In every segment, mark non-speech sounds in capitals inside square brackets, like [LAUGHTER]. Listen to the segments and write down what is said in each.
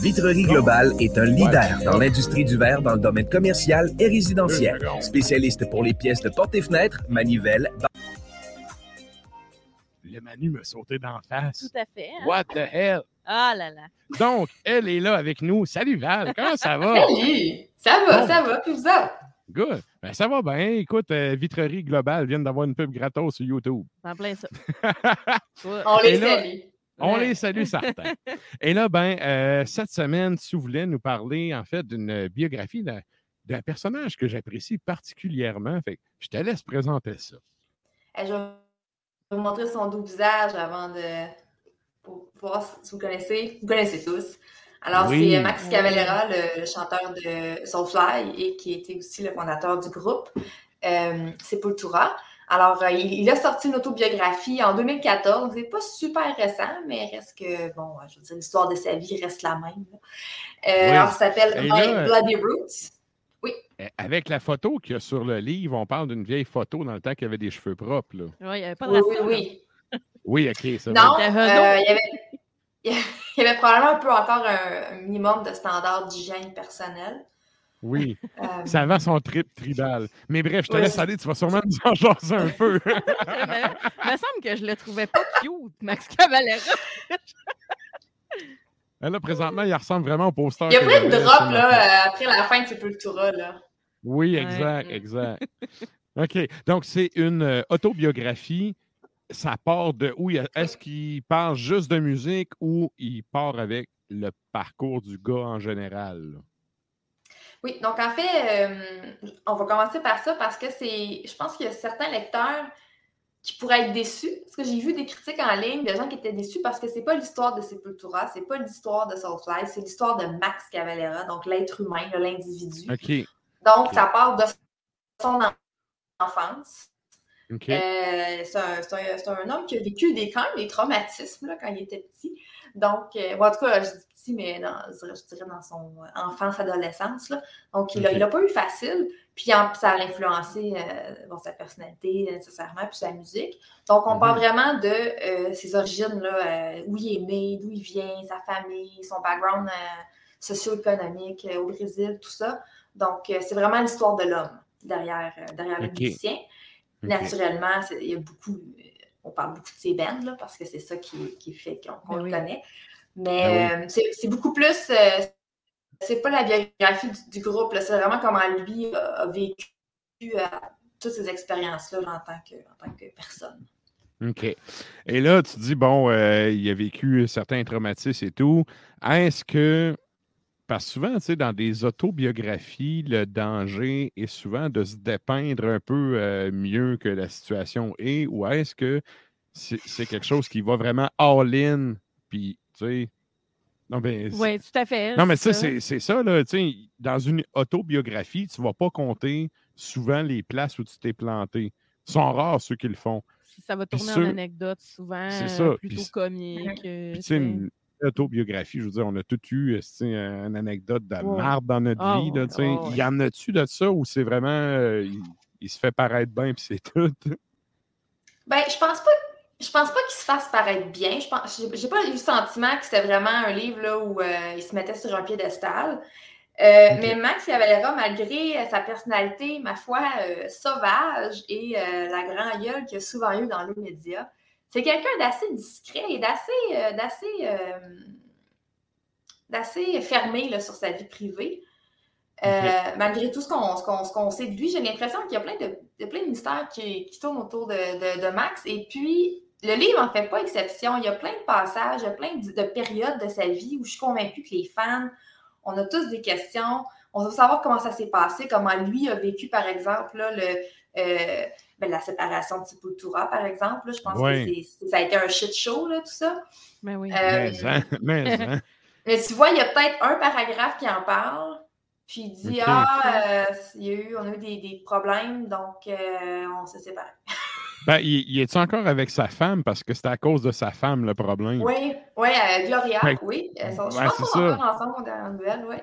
Vitrerie Globale est un leader dans l'industrie du verre dans le domaine commercial et résidentiel. Spécialiste pour les pièces de portes et fenêtres, manivelles, Le Manu me sauté d'en face. Tout à fait. hein? What the hell? Ah là là. Donc, elle est là avec nous. Salut Val, comment ça va? Salut! Ça va, Bon. ça va, vous autres? Good. Ben, ça va bien. Écoute, euh, Vitrerie Globale vient d'avoir une pub gratos sur YouTube. En plein ça. [LAUGHS] On les là- salue. On Ouais. les salue certains. Et là, ben, euh, cette semaine, tu voulais nous parler, en fait, d'une biographie d'un personnage que j'apprécie particulièrement. Fait je te laisse présenter ça. Eh, Je vais vous montrer son doux visage avant de pour voir si vous connaissez. Vous connaissez tous. Alors, Oui. c'est Max Cavalera, le, le chanteur de Soulfly et qui était aussi le fondateur du groupe euh, Sepultura. Alors, euh, il, il a sorti une autobiographie en 2014, donc c'est pas super récent, mais reste que, bon, je veux dire, l'histoire de sa vie reste la même. Euh, Oui. Alors, ça s'appelle My Bloody Roots. Euh, Avec la photo qu'il y a sur le livre, on parle d'une vieille photo dans le temps qu'il avait des cheveux propres. là. Ouais, il n'y avait pas de Oui, oui, oui. [LAUGHS] Oui, OK, ça Non, euh, il y avait, [LAUGHS] il y avait probablement un peu encore un, un minimum de standards d'hygiène personnelle. Oui, Euh, c'est avant son trip tribal. Mais bref, je te Oui. laisse aller, tu vas sûrement nous en jaser un peu. Il [LAUGHS] me semble que je le trouvais pas cute, Max Cavalera. [LAUGHS] là, présentement, il ressemble vraiment au poster. il y a drops sur ma là, euh, après la fin de Sepultura. Là. Oui, Ouais. exact, [LAUGHS] exact. OK. Donc, c'est une euh, autobiographie. Ça part de où? Est-ce qu'il parle juste de musique ou il part avec le parcours du gars en général? Oui, donc en fait, euh, on va commencer par ça parce que c'est. Je pense qu'il y a certains lecteurs qui pourraient être déçus. Parce que j'ai vu des critiques en ligne de gens qui étaient déçus parce que c'est pas l'histoire de Sepultura, c'est pas l'histoire de Soulfly, c'est l'histoire de Max Cavalera, donc l'être humain, l'individu. Donc, ça part de son en- enfance. Euh, c'est un, c'est un- c'est un homme qui a vécu des, quand même des traumatismes là, quand il était petit. Donc, euh, bon, en tout cas, je dis petit, mais dans, je dirais- dans son enfance, adolescence. Là. Donc, il n'a pas eu facile. Puis, en- ça a influencé euh, bon, sa personnalité nécessairement, puis sa musique. Donc, on Mhm. parle vraiment de euh, ses origines, là, euh, où il est né, d'où il vient, sa famille, son background euh, socio-économique euh, au Brésil, tout ça. Donc, euh, c'est vraiment l'histoire de l'homme derrière, euh, derrière le musicien. Naturellement, il y a beaucoup. On parle beaucoup de ses bands, là, parce que c'est ça qui, qui fait qu'on Ben le oui. connaît. Mais euh, c'est c'est beaucoup plus. euh, c'est pas la biographie du, du groupe, c'est vraiment comment lui a, a vécu euh, toutes ces expériences-là là, en, tant que, en tant que personne. OK. Et là, tu dis, bon, euh, il a vécu certains traumatismes et tout. Est-ce que. Parce que souvent, tu sais, dans des autobiographies, le danger est souvent de se dépeindre un peu euh, mieux que la situation est, ou est-ce que c'est quelque chose qui va vraiment all-in, puis, tu sais. Non, mais. Oui, tout à fait. Non, mais ça, c'est ça, là. Tu sais, dans une autobiographie, tu ne vas pas compter souvent les places où tu t'es planté. Ils sont rares ceux qui le font. Ça va tourner ceux- en anecdote souvent, C'est euh, ça, plutôt puis- comique. euh, Puis, une autobiographie, je veux dire, on a tout eu une anecdote de marde dans notre Ah vie. là, ouais. Il y en a-tu de ça ou c'est vraiment. euh, il, il se fait paraître bien, puis c'est tout? Ben, je pense pas. Je pense pas qu'il se fasse paraître bien. Je pense, j'ai j'ai pas eu le sentiment que c'était vraiment un livre là, où euh, il se mettait sur un piédestal. Euh, Ok. Mais Max Cavalera, malgré euh, sa personnalité, ma foi, euh, sauvage et euh, la grande gueule qu'il a souvent eu dans les médias, c'est quelqu'un d'assez discret et d'assez euh, d'assez euh, d'assez fermé là, sur sa vie privée. Euh, Malgré tout ce qu'on ce qu'on- ce qu'on sait de lui, j'ai l'impression qu'il y a plein de, a plein de mystères qui, qui tournent autour de, de- de Max. Et puis, le livre en fait pas exception. Il y a plein de passages, il y a plein de, de périodes de sa vie où je suis convaincue que les fans, on a tous des questions. On veut savoir comment ça s'est passé, comment lui a vécu, par exemple, là, le, euh, ben, la séparation de Sepultura, par exemple. là. je pense Ouais. que ça a été un shit show, là, tout ça. Ben oui. Euh, Mais, hein, [LAUGHS] mais, [LAUGHS] hein. mais tu vois, il y a peut-être un paragraphe qui en parle, puis il dit. Ah, euh, il y a eu, on a eu des, des problèmes, donc euh, on s'est séparés. Ben, il, il est encore avec sa femme? Parce que c'était à cause de sa femme le problème. Oui, oui, euh, Gloria, Fait- oui. Elles sont, je pense c'est qu'on sont encore ensemble en nouvelle, oui.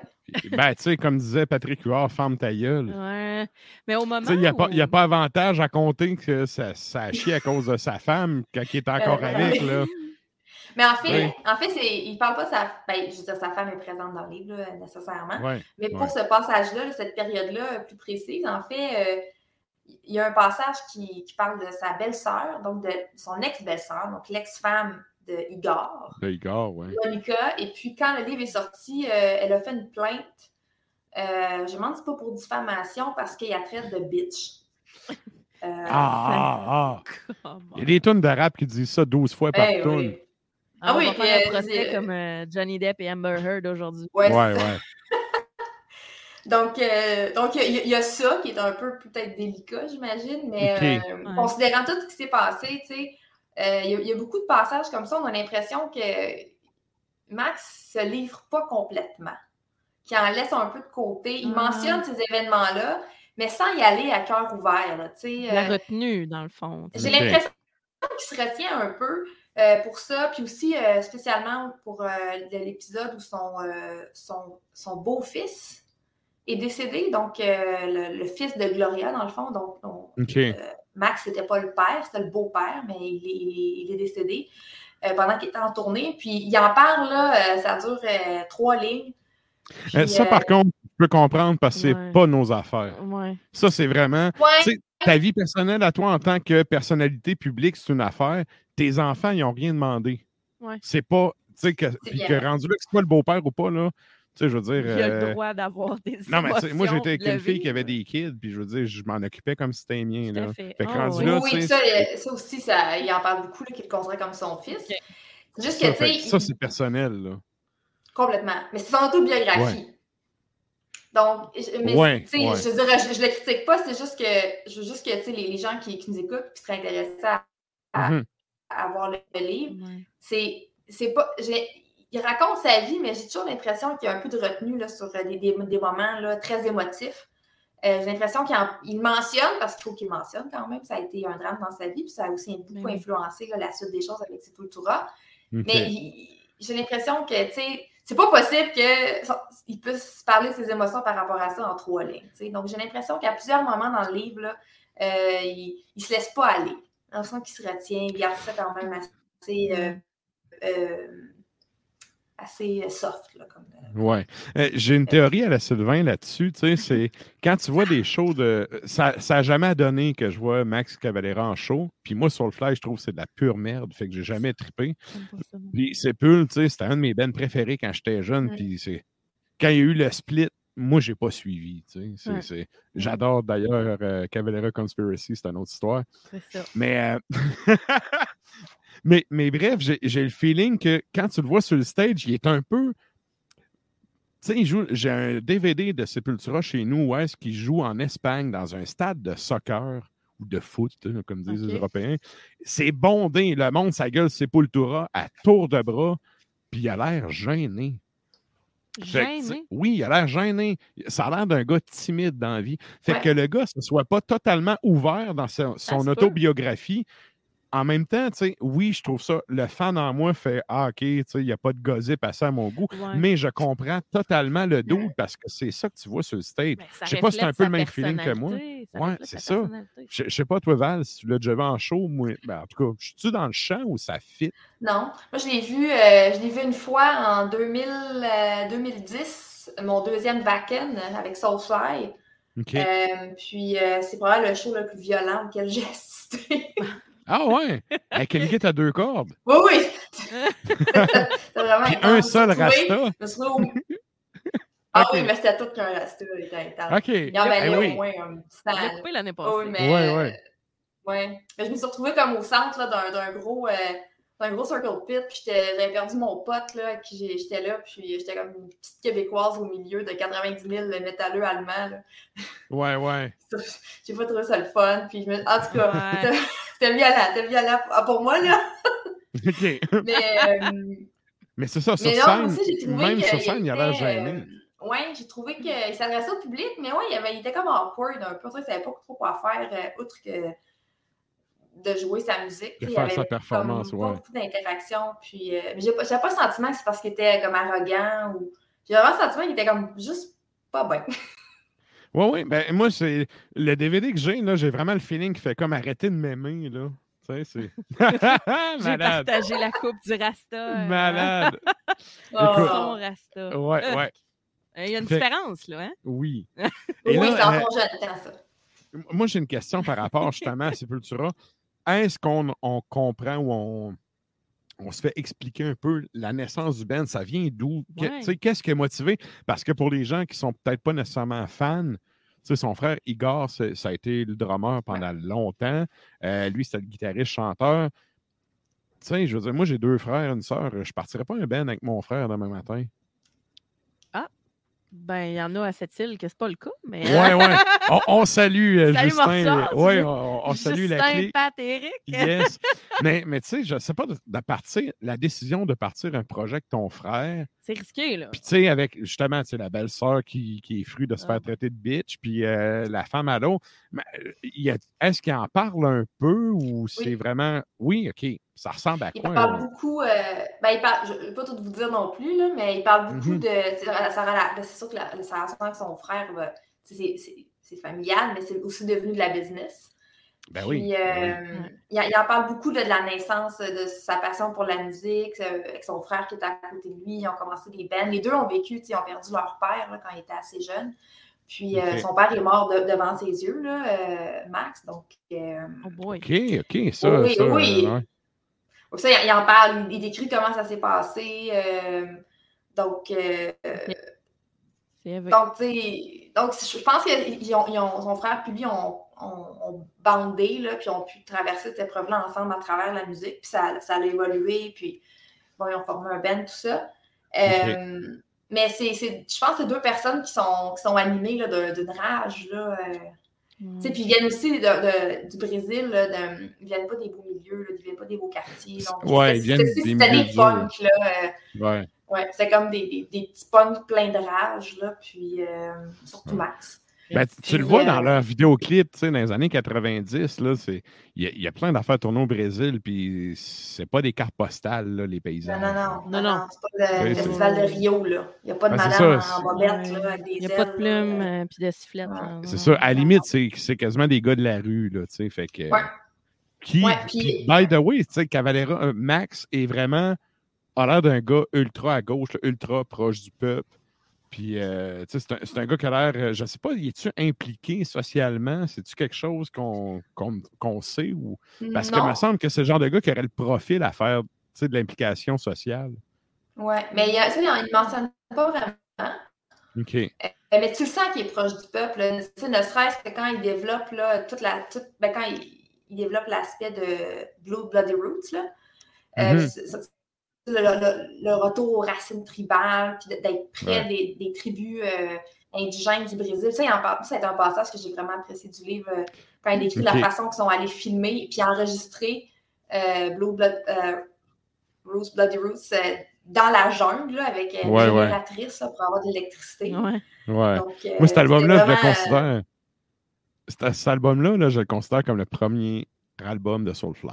Ben, tu sais, comme disait Patrick Huard, ferme ta gueule. Ouais. Mais au moment Tu sais, Il n'y a, a pas avantage à compter que ça, ça a chié à cause de sa femme quand il est encore Euh, avec. Là. Mais en fait, Oui. en fait c'est, il parle pas de sa. Ben, je veux dire, sa femme est présente dans le livre, là, nécessairement. Ouais, Mais pour ce passage-là, là, cette période-là plus précise, en fait, euh, il y a un passage qui, qui parle de sa belle-sœur, donc de son ex-belle-sœur, donc l'ex-femme de Igor, De Igor, ouais. Monica. Et puis, quand le livre est sorti, euh, elle a fait une plainte. Euh, je me demande si c'est pas pour diffamation parce qu'il la traite de bitch. Euh, Ah, ah, ah. Il y a des tonnes de rap qui disent ça 12 fois par eh tonne. oui. Ah, Ah on oui, va faire puis, un procès comme euh, Johnny Depp et Amber Heard aujourd'hui. Ouais, Ouais, ouais. Donc, euh, donc il y, a- il y a ça qui est un peu peut-être délicat, j'imagine, mais euh, Ouais. considérant tout ce qui s'est passé, tu sais, euh, il y, a- il y a beaucoup de passages comme ça, on a l'impression que Max se livre pas complètement, qu'il en laisse un peu de côté. Il Ah. mentionne ces événements-là, mais sans y aller à cœur ouvert, là, tu sais. La euh, retenue, dans le fond. j'ai l'impression qu'il se retient un peu euh, pour ça, puis aussi euh, spécialement pour euh, de l'épisode où son, euh, son, son beau-fils est décédé, donc euh, le, le fils de Gloria, dans le fond. Donc, on- euh, Max, c'était pas le père, c'était le beau-père, mais il est, il est- il est décédé euh, pendant qu'il était en tournée. Puis il en parle, là, euh, ça dure euh, trois lignes. Puis, Euh, ça, euh, par contre, je peux comprendre parce que c'est Ouais. pas nos affaires. Ouais. Ça, c'est vraiment. ouais, ta vie personnelle à toi en tant que personnalité publique, c'est une affaire. Tes enfants, ils n'ont rien demandé. Ouais. C'est pas. Tu sais, que, rendu là, que c'est pas le beau-père ou pas, là. Tu sais, je veux dire. Il a le euh, droit d'avoir des Non, mais tu sais, moi, j'étais avec une fille qui avait des kids, puis je veux dire, je m'en occupais comme si c'était mien. Tout à Là. fait. Fait que rendu oui. là, oui, tu sais, ça, ça aussi, ça, il en parle beaucoup, là, qu'il le considère comme son fils. Juste ça, que, tu fait ça, c'est personnel. Là. Complètement. Mais c'est son autobiographie. Donc, je- mais, Ouais, tu sais, ouais. je veux dire, je, je le critique pas, c'est juste que je veux juste que tu sais, les, les gens qui, qui nous écoutent qui seraient intéressés à, à- à avoir le, le livre, c'est pas. Il raconte sa vie, mais j'ai toujours l'impression qu'il y a un peu de retenue là, sur euh, des, des, des moments là, très émotifs. Euh, j'ai l'impression qu'il en- il mentionne, parce qu'il faut qu'il mentionne quand même, ça a été un drame dans sa vie, puis ça a aussi beaucoup Ben oui. influencé là, la suite des choses avec Sepultura. OK. Mais il- j'ai l'impression que, tu sais, c'est pas possible qu'il puisse parler de ses émotions par rapport à ça en trois lignes. tu sais. Donc, j'ai l'impression qu'à plusieurs moments dans le livre, là, euh, il, il se laisse pas aller. J'ai l'impression qu'il se retient, il garde ça quand même assez. euh, euh, assez soft. Là, comme, Ouais. Euh, J'ai une théorie à la Sylvain là-dessus. Tu sais, c'est quand tu vois des shows de. Ça n'a jamais donné que je vois Max Cavalera en show. Puis moi, sur le fly, je trouve que c'est de la pure merde. Fait que j'ai jamais trippé. Puis sais, c'était un de mes bands préférés quand j'étais jeune. Ouais. Puis c'est. Quand il y a eu le split, moi, j'ai pas suivi. tu sais. C'est- Ouais. J'adore d'ailleurs euh, Cavalera Conspiracy, c'est une autre histoire. C'est ça. Mais, euh, [LAUGHS] mais, mais bref, j'ai le feeling que quand tu le vois sur le stage, il est un peu. Tu sais, j'ai un DVD de Sepultura chez nous où est-ce qu'il joue en Espagne dans un stade de soccer ou de foot, hein, comme disent les Européens. C'est bondé, le monde, sa gueule Sepultura à tour de bras, puis il a l'air gêné. Fait Gêné? oui, il a l'air gêné. Ça a l'air d'un gars timide dans la vie. Fait Ouais. que le gars ne soit pas totalement ouvert dans son, peut. En même temps, tu sais, oui, je trouve ça. Le fan en moi fait Ah, OK, tu sais, il n'y a pas de gossip à ça à mon goût. Ouais. Mais je comprends totalement le doute parce que c'est ça que tu vois sur le stage. Ben, je sais pas si c'est un peu le même feeling que moi. Ouais, c'est ça. Je, sais pas, toi, Val, si tu l'as déjà vu en show, moi, ben, en tout cas, je suis-tu dans le champ ou ça fit? Non, moi je l'ai vu, euh, je l'ai vu une fois en 2000, euh, 2010, mon deuxième Vaken avec Soulfly. OK. Euh, puis euh, c'est probablement le show le plus violent auquel j'ai assisté. [LAUGHS] Ah ouais! Avec une guitare à deux cordes. oui, oui! [LAUGHS] Puis un seul rasta. [LAUGHS] Ah oui, mais c'était tout qu'un rasta, il était intense. OK. Il y en Eh avait oui. au moins un petit coupé l'année passée. oui, mais, Ouais, euh, ouais. Mais je me suis retrouvée comme au centre là, d'un, d'un gros, euh, d'un gros circle pit, puis j'étais- j'avais perdu mon pote là, j'ai- j'étais là, puis j'étais comme une petite québécoise au milieu de 90 000 métalleux allemands. là. Ouais, ouais. [LAUGHS] J'ai pas trouvé ça le fun, puis je me... En tout cas, Ouais. c'était- violent, c'était violent pour moi, là. OK. [LAUGHS] Mais, euh, Mais c'est ça, sur mais non, scène, aussi, même sur scène, il a l'air était, gêné. euh, ouais, j'ai trouvé qu'il s'adressait au public, mais ouais, il, avait, il était comme awkward un peu. Dirait qu'il savait pas trop quoi faire, euh, outre que de jouer sa musique. De Il y faire avait sa performance, comme ouais. Beaucoup d'interaction. Puis, euh, mais j'ai pas, j'avais pas le sentiment que c'est parce qu'il était comme arrogant ou. J'ai vraiment le sentiment qu'il était comme juste pas bien. [LAUGHS] Oui, oui. Ben, moi, c'est le DVD que j'ai, là, j'ai vraiment le feeling qu'il fait comme arrêter de m'aimer, là. Tu sais, c'est. [LAUGHS] J'ai Malade. partagé la coupe du Rasta. euh, Malade. [LAUGHS] Oh. Son Rasta. Ouais, Euh, ouais. Il y a une Fait- différence, là. Hein? Oui. Oui, c'est là, euh, jeune temps, ça. moi, j'ai une question par rapport justement à Sepultura. Est-ce qu'on on comprend ou on, on se fait expliquer un peu la naissance du band? Ça vient d'où? Ouais. Qu'est-ce qui a motivé? Parce que pour les gens qui sont peut-être pas nécessairement fans, son frère Igor, ça a été le drummer pendant longtemps. Euh, lui, c'était le guitariste chanteur. Tu sais, je veux dire, moi, j'ai deux frères, une sœur. Je partirais pas un band avec mon frère demain matin. Ben, il y en a à cette île que c'est pas le cas, mais. Ouais, ouais. [LAUGHS] On, on salue euh, Salut, Justin. Morceau, Oui, tu- on, on salue la Justin, clé. Pat, Eric. Yes. [LAUGHS] mais, mais tu sais, je sais pas, de, de partir, la décision de partir un projet avec ton frère, C'est risqué, là. puis tu sais, avec justement, tu sais, la belle-sœur qui, qui est fruit de se Ah. faire traiter de bitch, puis euh, la femme à l'eau, mais, euh, est-ce qu'il en parle un peu ou c'est vraiment. Oui, OK. Ça ressemble à Il quoi? parle là? beaucoup. euh, ben, il parle, je ne vais pas tout vous dire non plus, là, mais il parle beaucoup Mhm. de. ben, c'est sûr que la, relation avec son frère, ben, c'est- familial, mais c'est aussi devenu de la business. Ben Puis, oui. euh, ben oui. il, il en parle beaucoup là, de la naissance, de sa passion pour la musique, euh, avec son frère qui est à côté de lui. Ils ont commencé des bands. Les deux ont vécu, ils ont perdu leur père là, quand ils étaient assez jeunes. Puis euh, son père est mort de- devant ses yeux, là, euh, Max. Donc, euh, Oh boy. OK, OK. Ça, Oui, ça, oui. euh, ouais. Ça, il, il en parle, il, il décrit comment ça s'est passé. euh, donc, euh, donc, tu sais, donc, je pense que ils ont, ils ont- son frère puis lui ont, ont- ont bandé, là, puis ont pu traverser cette épreuve-là ensemble à travers la musique, puis ça, ça a évolué, puis bon, ils ont formé un band, tout ça. Euh, Mais c'est, c'est- je pense que c'est deux personnes qui sont, qui sont animées là, d'un- d'une rage, là. Puis ils viennent aussi de- de- du Brésil, là, de- ils viennent pas des beaux milieux, là, ils viennent pas des beaux quartiers. Donc, Ouais, c'était- ils viennent c'était- des C'était des punks, là. euh, Ouais. ouais, c'était comme des, des, des petits punks pleins de rage, là, puis euh, surtout Max. Ben, tu- le vois dans euh, leurs vidéoclips, tu sais, dans les années 90, là, c'est, il y, a- il y a plein d'affaires tournées au Brésil, puis c'est pas des cartes postales, là, les paysages. non, non, Non, non, non. non, c'est pas le, Oui, festival de Rio, là. Il n'y a pas de Ben, madame ça, en bobette, là, avec des Il n'y a pas de plumes là. euh, puis de sifflettes. Ouais. là. C'est ça. À la limite, c'est, c'est quasiment des gars de la rue, là, tu sais, fait que... Ouais. Qui, Ouais, qui, puis- by the way, tu sais, Cavalera, euh, Max est vraiment a l'air d'un gars ultra à gauche, ultra proche du peuple. Puis, euh, c'est un, gars qui a l'air, euh, je ne sais pas, est-tu impliqué socialement? C'est-tu quelque chose qu'on sait? Ou... Parce que Non. me semble que c'est le genre de gars qui aurait le profil à faire de l'implication sociale. Ouais, mais il y a- il ne mentionne pas vraiment. OK. Euh, Mais tu le sens qu'il est proche du peuple. là. Ne serait-ce que quand il développe là, toute la. toute- ben, quand il, il développe l'aspect de Blue Bloody Roots, là. C'est- le, le- le retour aux racines tribales, puis d'être près Ouais. des, des tribus euh, indigènes du Brésil. Ça, c'est un passage que j'ai vraiment apprécié du livre euh, quand il décrit la façon qu'ils sont allés filmer puis enregistrer euh, Blue Blood, euh, Rose Bloody Roots euh, dans la jungle là, avec Ouais, une ouais. génératrice là, pour avoir de l'électricité. Ouais. Ouais. Donc, euh, Moi, cet album-là, je le vraiment, euh, considère. cet- Cet album-là, là, je le considère comme le premier album de Soulfly.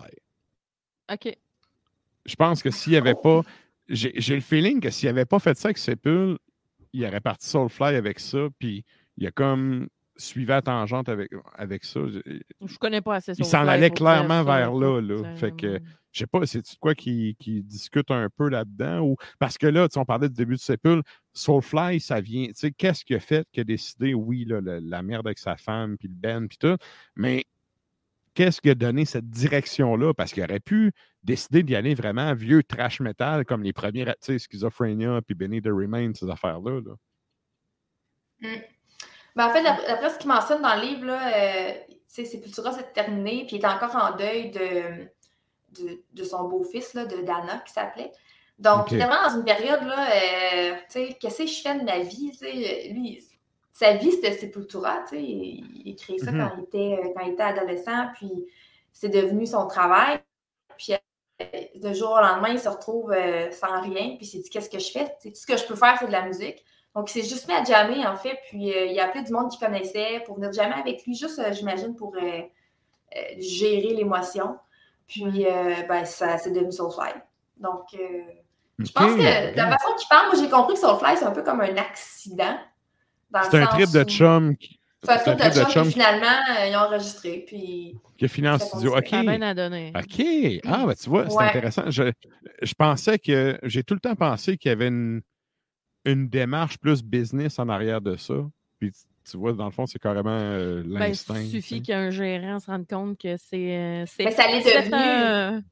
OK. Je pense que s'il n'y avait pas. J'ai le feeling que s'il n'avait pas fait ça avec Sepul, il aurait parti Soulfly avec ça, puis il a comme suivi à tangente avec, avec ça. Je- connais pas assez Il Soulfly s'en allait clairement ça, vers là, là. Fait que, je sais pas, c'est de quoi qui, qui discute un peu là-dedans? Ou parce que là, on parlait du début de Sepul, Soulfly, ça vient. Qu'est-ce qui a fait qu'il a décidé, oui, là, le- la merde avec sa femme, puis le Ben, puis tout, mais qu'est-ce qui a donné cette direction-là? Parce qu'il aurait pu décider d'y aller vraiment vieux trash metal comme les premiers, tu sais, Schizophrenia, puis Benny the Remain, ces affaires-là. là. Ben, en fait, d'après ce qu'il mentionne dans le livre, là, euh, Sepultura, c'est terminé, puis il est encore en deuil de, de, de son beau-fils, là, de Dana, qui s'appelait. Donc, Ok. il est vraiment dans une période, là, euh, tu sais, qu'est-ce que je fais de ma vie, tu sais, lui, sa vie, c'était Sepultura, tu sais, il, il ça Mhm. quand, il était, euh, quand il était adolescent, puis c'est devenu son travail, puis euh, de jour au lendemain, il se retrouve euh, sans rien, puis il s'est dit, qu'est-ce que je fais? Tout ce que je peux faire, c'est de la musique. Donc, il s'est juste mis à jammer, en fait, puis euh, il a appelé du monde qu'il connaissait pour venir jammer avec lui, juste, euh, j'imagine, pour euh, euh, gérer l'émotion. Puis, euh, ben, ça, c'est devenu Soulfly. Donc, euh, je pense que de la façon qu'il parle, moi, j'ai compris que Soulfly, c'est un peu comme un accident. C'est un trip de chum. qui- C'est un trip de chum, chum puis finalement, euh, ils ont enregistré, puis... qui a fini en studio. OK. Ça à donner. OK. Ah, ben tu vois, c'est Ouais. intéressant. Je, je pensais que. J'ai tout le temps pensé qu'il y avait une, une démarche plus business en arrière de ça. Puis tu- vois, dans le fond, c'est carrément euh, Ben, l'instinct. il suffit qu'un gérant se rende compte que c'est. euh, c'est Mais ça l'est devenu.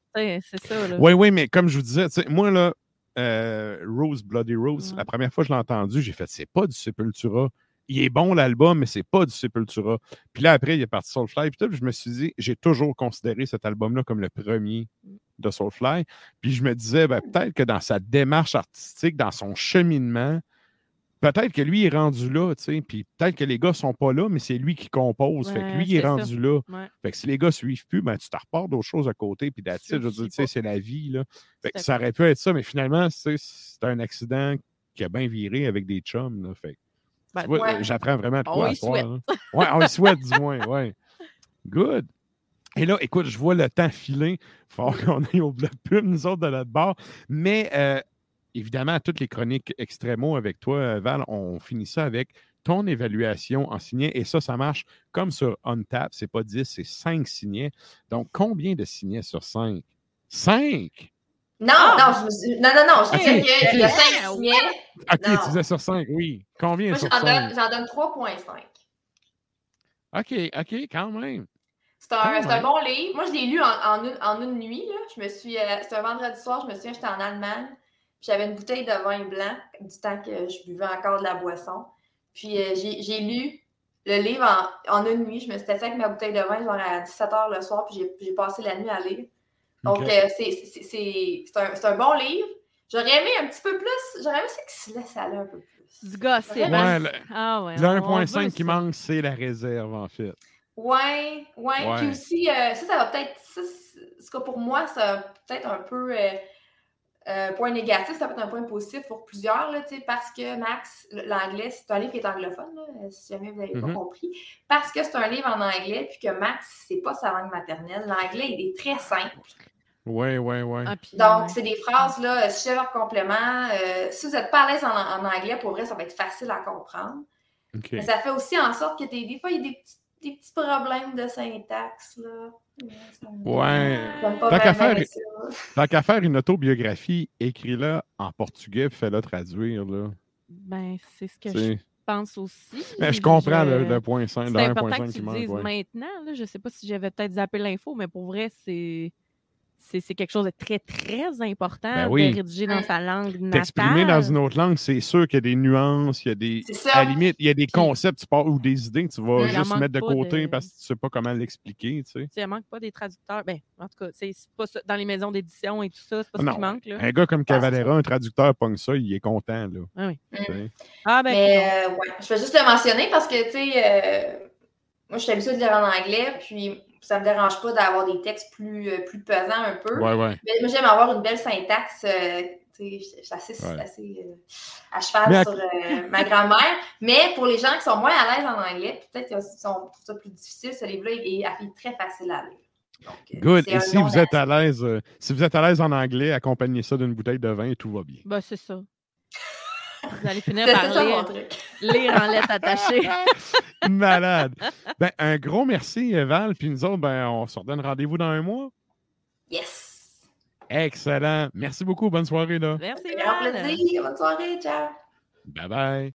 C'est ça, là. Oui, oui, mais comme je vous disais, moi, là, euh, Rose, Bloody Rose, Ouais. la première fois que je l'ai entendu, j'ai fait, c'est pas du Sepultura. Il est bon l'album, mais c'est pas du Sepultura. Puis là, après, il est parti Soulfly. Puis tout, puis je me suis dit, j'ai toujours considéré cet album-là comme le premier de Soulfly. Puis je me disais, ben, peut-être que dans sa démarche artistique, dans son cheminement, peut-être que lui est rendu là, tu sais. Puis peut-être que les gars sont pas là, mais c'est lui qui compose. fait que lui, il est ça. rendu là. Ouais. Fait que si les gars suivent plus, ben, tu te repars d'autres choses à côté. Puis it, je veux dire, tu sais, c'est la vie. Là. Fait que ça aurait pu être ça, mais finalement, c'est un accident qui a bien viré avec des chums. Là. Fait Ben, ouais. euh, j'apprends vraiment de On quoi à soir, là. Ouais, on le souhaite du moins, ouais. Good. Et là, écoute, je vois le temps filer. Il faut [LAUGHS] qu'on aille au bloc pub, nous autres, de notre bord. Mais euh, évidemment, toutes les chroniques extrémaux avec toi, euh, Val, on finit ça avec ton évaluation en signet. Et ça, ça marche comme sur OnTap. C'est pas 10, c'est 5 signets. Donc, combien de signets sur 5? 5! Non, non, je suis- non, non, non, je Ok, sais qu'il y a ok. cinq signets. OK, Non. tu disais sur 5, oui. Combien Moi, sur j'en 5? donne, j'en donne 3,5. OK, OK, quand même. C'est un, c'est bon livre. Moi, je l'ai lu en, en une, en une nuit. Là. Je me suis, euh, c'était un vendredi soir, je me souviens, j'étais en Allemagne. J'avais une bouteille de vin blanc du temps que je buvais encore de la boisson. Puis euh, j'ai, j'ai lu le livre en, en une nuit. Je me suis assise avec ma bouteille de vin genre à 17 h le soir, puis j'ai, j'ai passé la nuit à lire. Donc, euh, c'est, c'est, c'est, c'est un, c'est un bon livre. J'aurais aimé un petit peu plus. J'aurais aimé ça qu'il se laisse aller un peu plus. Du gossip. Ouais, hein? le- Ah ouais. Le on veut 1.5 qui ça. manque, c'est la réserve, en fait. Ouais, ouais. Ouais. Puis aussi, euh, ça, ça va peut-être. Ça, c'est- ce que pour moi, c'est peut-être un peu euh, euh, point négatif, ça peut être un point positif pour plusieurs, là, tu sais, parce que Max, l'anglais, c'est un livre qui est anglophone, là, euh, si jamais vous n'avez Mhm. pas compris. Parce que c'est un livre en anglais, puis que Max, c'est pas sa langue maternelle. L'anglais, il est très simple. Oui, oui, oui. Ah, Donc, ouais. c'est des phrases, là, si j'ai leur complément. euh, si vous n'êtes pas à l'aise en, en anglais, pour vrai, ça va être facile à comprendre. Mais ça fait aussi en sorte que des, des fois, il y a des petits, des petits problèmes de syntaxe, là. Ouais. Tant qu'à faire- ça. Tant qu'à faire une autobiographie, écris-la en portugais, puis fais-la traduire. Là. Ben, c'est ce que je pense aussi. Mais je comprends le, Je- le point 5, C'est le important 1.5 que tu qui manque. dises ouais. maintenant. Là. Je ne sais pas si j'avais peut-être zappé l'info, mais pour vrai, c'est. C'est c'est quelque chose de très, très important Ben oui. de rédiger dans Mm. sa langue natale. T'exprimer dans une autre langue, c'est sûr qu'il y a des nuances, il y a des. C'est ça. À la limite, il y a des concepts tu pars, ou des idées que tu vas juste mettre de côté de- parce que tu sais pas comment l'expliquer. Tu sais. Il manque pas des traducteurs. Ben, en tout cas, c'est pas ça. Dans les maisons d'édition et tout ça, c'est pas ce qui manque. Là. Un gars comme Cavalera, un traducteur, pogne ça, il est content. Là, Ah oui. sais. Ah, ben, Mais euh, ouais, je vais juste le mentionner parce que, tu sais, euh, moi, je suis habituée de lire en anglais, puis ça me dérange pas d'avoir des textes plus, euh, plus pesants un peu. Ouais, ouais. Mais moi, j'aime avoir une belle syntaxe. euh, je suis assez, Ouais. assez, euh, à cheval Mais à- sur euh, ma grammaire. Mais pour les gens qui sont moins à l'aise en anglais, peut-être qu'ils sont- trouvent ça plus difficile, ce livre-là il est, est très facile à lire. Donc, Good. Et si vous êtes à- l'aise, euh, si vous êtes à l'aise en anglais, accompagnez ça d'une bouteille de vin et tout va bien. Ben, c'est ça. Vous allez finir par lire, truc. lire en lettres attachées. [LAUGHS] Malade. Ben, un gros merci, Val. Puis nous autres, ben, on se redonne rendez-vous dans un mois. Yes! Excellent. Merci beaucoup. Bonne soirée. là. Merci, Grand Val. plaisir. Bonne soirée. Ciao! Bye bye.